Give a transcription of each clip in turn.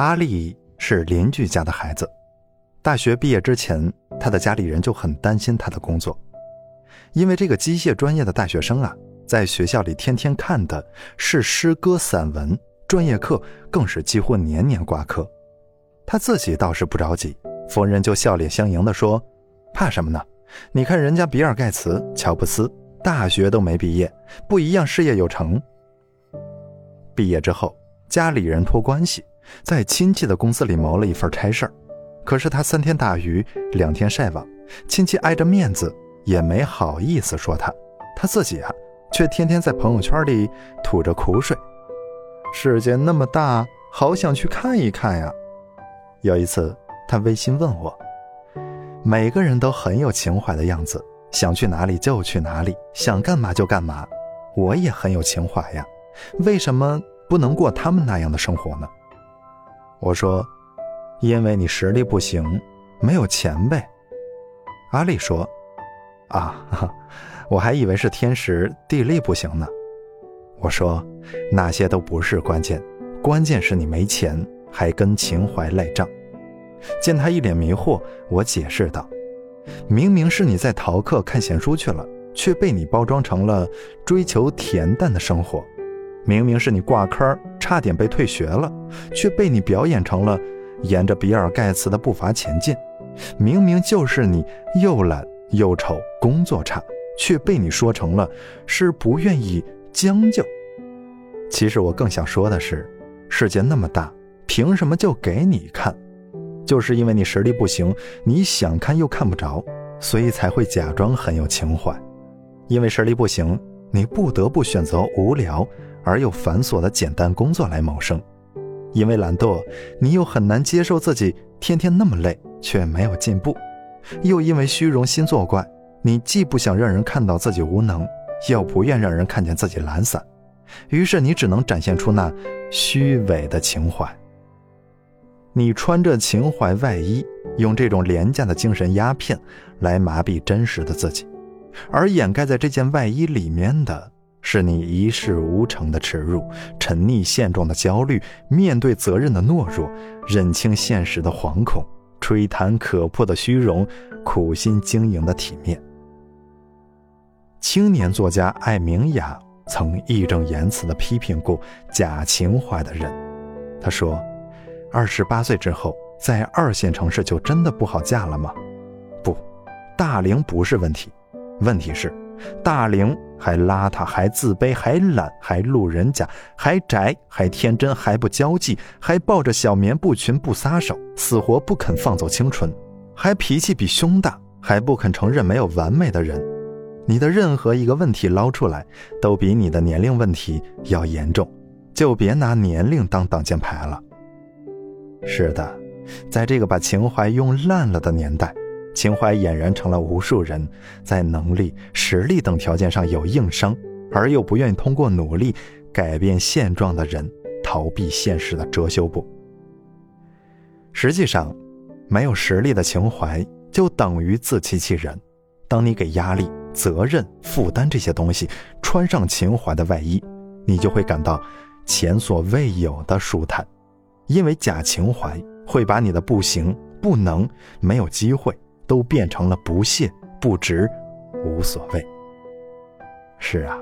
阿丽是邻居家的孩子，大学毕业之前，他的家里人就很担心他的工作，因为这个机械专业的大学生啊，在学校里天天看的是诗歌、散文，专业课更是几乎年年挂科。他自己倒是不着急，逢人就笑脸相迎地说：“怕什么呢？你看人家比尔盖茨、乔布斯，大学都没毕业，不一样事业有成。”毕业之后，家里人托关系。在亲戚的公司里谋了一份差事儿，可是他三天打鱼两天晒网，亲戚碍着面子也没好意思说他，他自己啊却天天在朋友圈里吐着苦水。世界那么大，好想去看一看呀。有一次，他微信问我，每个人都很有情怀的样子，想去哪里就去哪里，想干嘛就干嘛。我也很有情怀呀，为什么不能过他们那样的生活呢？我说：“因为你实力不行，没有钱呗。”阿丽说：“啊，我还以为是天时地利不行呢。”我说：“那些都不是关键，关键是你没钱，还跟情怀赖账。”见他一脸迷惑，我解释道：“明明是你在逃课看闲书去了，却被你包装成了追求恬淡的生活。”明明是你挂科，差点被退学了，却被你表演成了沿着比尔盖茨的步伐前进；明明就是你又懒又丑，工作差，却被你说成了是不愿意将就。其实我更想说的是，世界那么大，凭什么就给你看？就是因为你实力不行，你想看又看不着，所以才会假装很有情怀。因为实力不行，你不得不选择无聊。而又繁琐的简单工作来谋生，因为懒惰，你又很难接受自己天天那么累却没有进步；又因为虚荣心作怪，你既不想让人看到自己无能，又不愿让人看见自己懒散，于是你只能展现出那虚伪的情怀。你穿着情怀外衣，用这种廉价的精神鸦片来麻痹真实的自己，而掩盖在这件外衣里面的。是你一事无成的耻辱，沉溺现状的焦虑，面对责任的懦弱，认清现实的惶恐，吹弹可破的虚荣，苦心经营的体面。青年作家艾明雅曾义正言辞地批评过假情怀的人，他说：“二十八岁之后，在二线城市就真的不好嫁了吗？不，大龄不是问题，问题是。”大龄还邋遢，还自卑，还懒，还路人甲，还宅，还天真，还不交际，还抱着小棉布裙不撒手，死活不肯放走清纯，还脾气比胸大，还不肯承认没有完美的人。你的任何一个问题捞出来，都比你的年龄问题要严重，就别拿年龄当挡箭牌了。是的，在这个把情怀用烂了的年代。情怀俨然成了无数人在能力、实力等条件上有硬伤，而又不愿意通过努力改变现状的人逃避现实的遮羞布。实际上，没有实力的情怀就等于自欺欺人。当你给压力、责任、负担这些东西穿上情怀的外衣，你就会感到前所未有的舒坦，因为假情怀会把你的不行、不能、没有机会。都变成了不屑、不值、无所谓。是啊，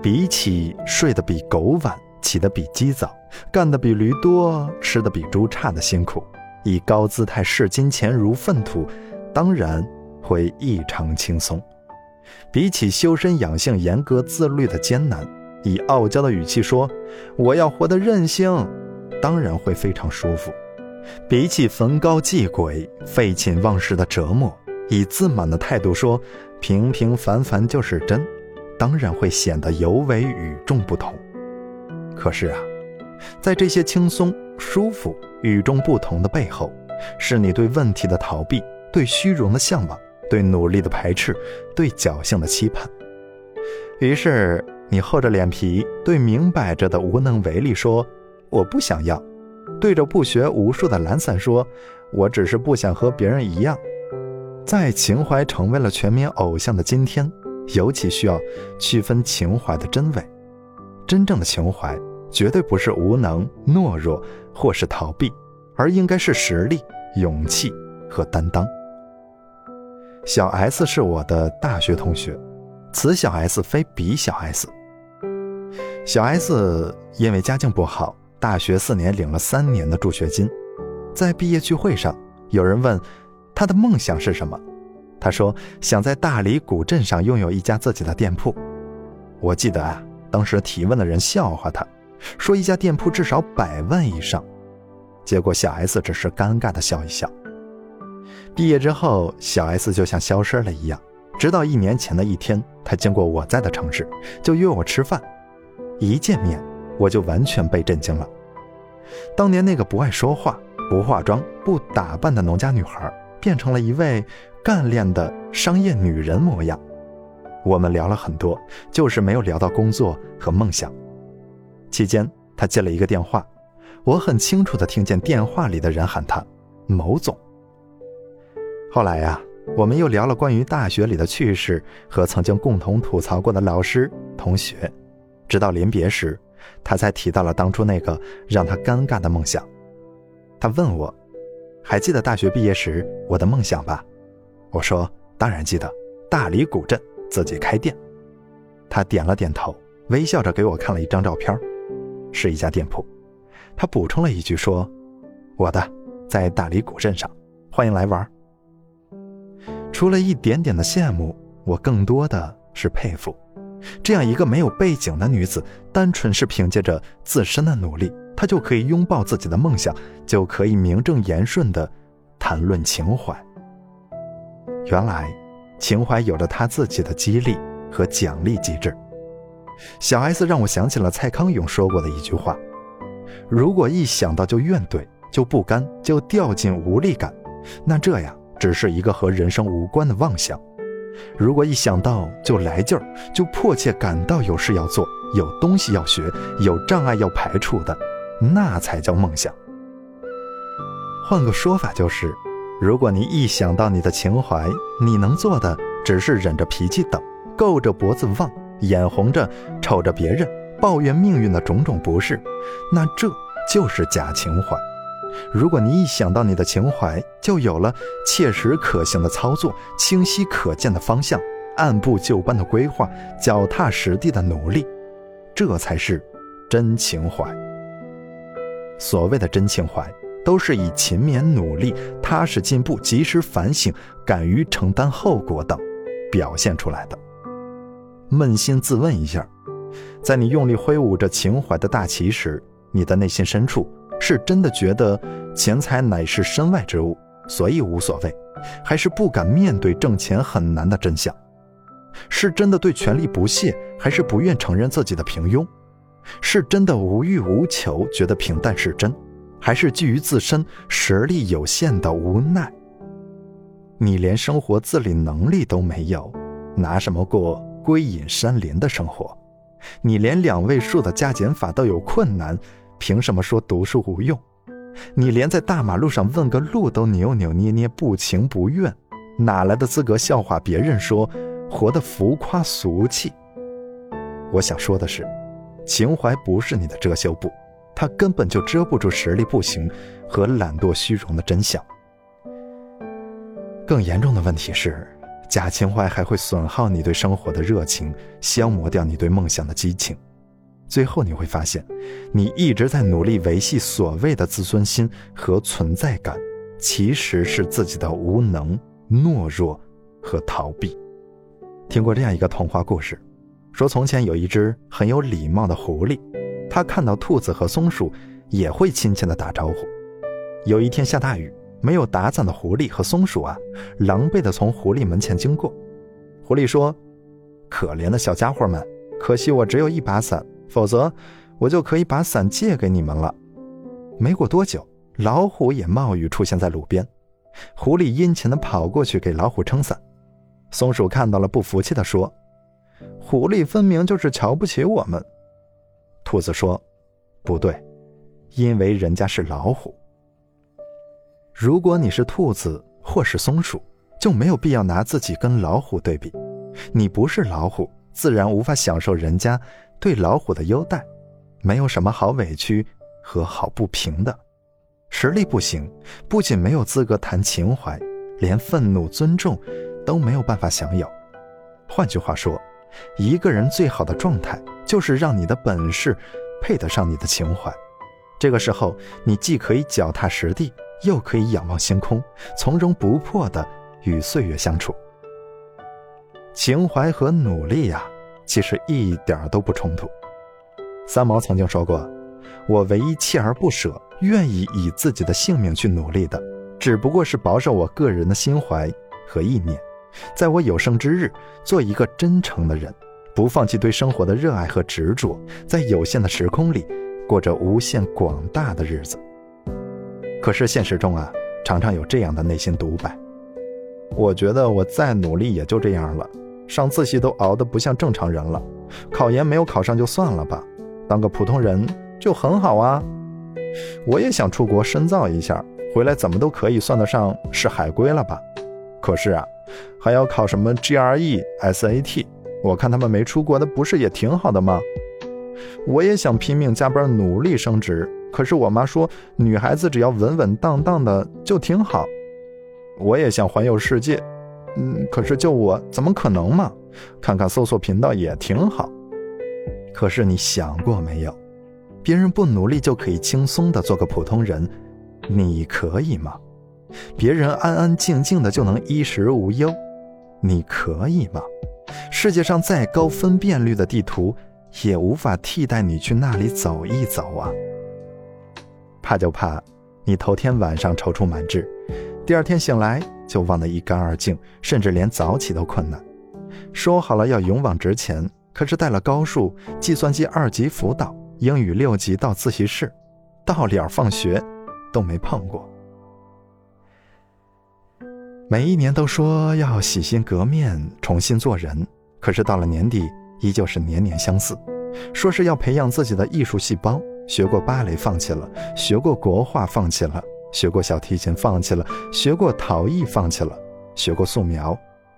比起睡得比狗晚、起得比鸡早、干得比驴多、吃得比猪差的辛苦，以高姿态视金钱如粪土，当然会异常轻松；比起修身养性、严格自律的艰难，以傲娇的语气说“我要活得任性”，当然会非常舒服。比起逢高祭鬼、废寝忘食的折磨，以自满的态度说“平平凡凡就是真”，当然会显得尤为与众不同。可是啊，在这些轻松、舒服、与众不同的背后，是你对问题的逃避、对虚荣的向往、对努力的排斥、对侥幸的期盼。于是你厚着脸皮对明摆着的无能为力说：“我不想要。”对着不学无术的懒散说：“我只是不想和别人一样。”在情怀成为了全民偶像的今天，尤其需要区分情怀的真伪。真正的情怀绝对不是无能、懦弱或是逃避，而应该是实力、勇气和担当。小 S 是我的大学同学，此小 S 非彼小 S。小 S 因为家境不好，大学四年领了三年的助学金。在毕业聚会上，有人问他的梦想是什么，他说想在大理古镇上拥有一家自己的店铺。我记得啊，当时提问的人笑话他，说一家店铺至少百万以上。结果小 S 只是尴尬的笑一笑。毕业之后，小 S 就像消失了一样。直到一年前的一天，他经过我在的城市，就约我吃饭。一见面，我就完全被震惊了。当年那个不爱说话、不化妆、不打扮的农家女孩，变成了一位干练的商业女人模样。我们聊了很多，就是没有聊到工作和梦想。期间，他接了一个电话，我很清楚地听见电话里的人喊他“某总”。后来呀，我们又聊了关于大学里的趣事和曾经共同吐槽过的老师、同学，直到临别时，他才提到了当初那个让他尴尬的梦想。他问我：“还记得大学毕业时我的梦想吧？”我说：“当然记得，大理古镇自己开店。”他点了点头，微笑着给我看了一张照片，是一家店铺。他补充了一句说：“我的在大理古镇上，欢迎来玩。”除了一点点的羡慕，我更多的是佩服。这样一个没有背景的女子，单纯是凭借着自身的努力，她就可以拥抱自己的梦想，就可以名正言顺的谈论情怀。原来，情怀有着她自己的激励和奖励机制。小 S 让我想起了蔡康永说过的一句话：“如果一想到就怨怼、就不甘、就掉进无力感，那这样。”只是一个和人生无关的妄想。如果一想到就来劲儿，就迫切感到有事要做、有东西要学、有障碍要排除的，那才叫梦想。换个说法就是，如果你一想到你的情怀，你能做的只是忍着脾气等，够着脖子望，眼红着瞅着别人，抱怨命运的种种不是，那这就是假情怀。如果你一想到你的情怀，就有了切实可行的操作、清晰可见的方向、按部就班的规划、脚踏实地的努力，这才是真情怀。所谓的真情怀，都是以勤勉努力、踏实进步、及时反省、敢于承担后果等表现出来的。扪心自问一下，在你用力挥舞着情怀的大旗时，你的内心深处。是真的觉得钱财乃是身外之物，所以无所谓，还是不敢面对挣钱很难的真相？是真的对权力不屑，还是不愿承认自己的平庸？是真的无欲无求，觉得平淡是真，还是基于自身实力有限的无奈？你连生活自理能力都没有，拿什么过归隐山林的生活？你连两位数的加减法都有困难。凭什么说读书无用？你连在大马路上问个路都扭扭捏捏、不情不愿，哪来的资格笑话别人说活得浮夸俗气？我想说的是，情怀不是你的遮羞布，它根本就遮不住实力不行和懒惰虚荣的真相。更严重的问题是，假情怀还会损耗你对生活的热情，消磨掉你对梦想的激情。最后你会发现，你一直在努力维系所谓的自尊心和存在感，其实是自己的无能、懦弱和逃避。听过这样一个童话故事，说从前有一只很有礼貌的狐狸，它看到兔子和松鼠也会亲切的打招呼。有一天下大雨，没有打伞的狐狸和松鼠啊，狼狈的从狐狸门前经过。狐狸说：“可怜的小家伙们，可惜我只有一把伞。”否则，我就可以把伞借给你们了。没过多久，老虎也冒雨出现在路边。狐狸殷勤地跑过去给老虎撑伞。松鼠看到了，不服气地说：“狐狸分明就是瞧不起我们。”兔子说：“不对，因为人家是老虎。如果你是兔子或是松鼠，就没有必要拿自己跟老虎对比。你不是老虎，自然无法享受人家。”对老虎的优待，没有什么好委屈和好不平的。实力不行，不仅没有资格谈情怀，连愤怒、尊重都没有办法享有。换句话说，一个人最好的状态就是让你的本事配得上你的情怀。这个时候，你既可以脚踏实地，又可以仰望星空，从容不迫地与岁月相处。情怀和努力呀，其实一点都不冲突。三毛曾经说过：“我唯一锲而不舍、愿意以自己的性命去努力的，只不过是保守我个人的心怀和意念，在我有生之日，做一个真诚的人，不放弃对生活的热爱和执着，在有限的时空里。”过着无限广大的日子，可是现实中啊，常常有这样的内心独白：我觉得我再努力也就这样了，上自习都熬得不像正常人了，考研没有考上就算了吧，当个普通人就很好啊。我也想出国深造一下，回来怎么都可以算得上是海归了吧？可是啊，还要考什么 GRE、SAT，我看他们没出国的不是也挺好的吗？我也想拼命加班努力升职，可是我妈说女孩子只要稳稳当当的就挺好。我也想环游世界，可是就我怎么可能嘛？看看搜索频道也挺好。可是你想过没有，别人不努力就可以轻松的做个普通人，你可以吗？别人安安静静的就能衣食无忧，你可以吗？世界上再高分辨率的地图。也无法替代你去那里走一走啊！怕就怕你头天晚上踌躇满志，第二天醒来就忘得一干二净，甚至连早起都困难。说好了要勇往直前，可是带了高数、计算机二级辅导、英语六级到自习室，到了放学都没碰过。每一年都说要洗心革面，重新做人，可是到了年底。依旧是年年相似，说是要培养自己的艺术细胞，学过芭蕾放弃了，学过国画放弃了，学过小提琴放弃了，学过陶艺放弃了，学过素描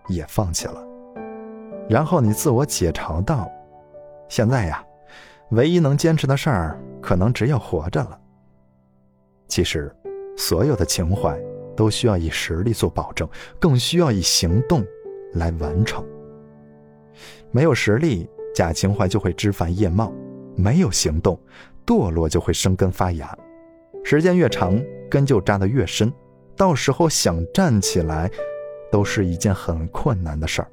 也放弃了。然后你自我解嘲道：“现在呀，唯一能坚持的事儿，可能只有活着了。”其实，所有的情怀都需要以实力做保证，更需要以行动来完成。没有实力，假情怀就会枝繁叶茂；没有行动，堕落就会生根发芽。时间越长，根就扎得越深，到时候想站起来，都是一件很困难的事儿。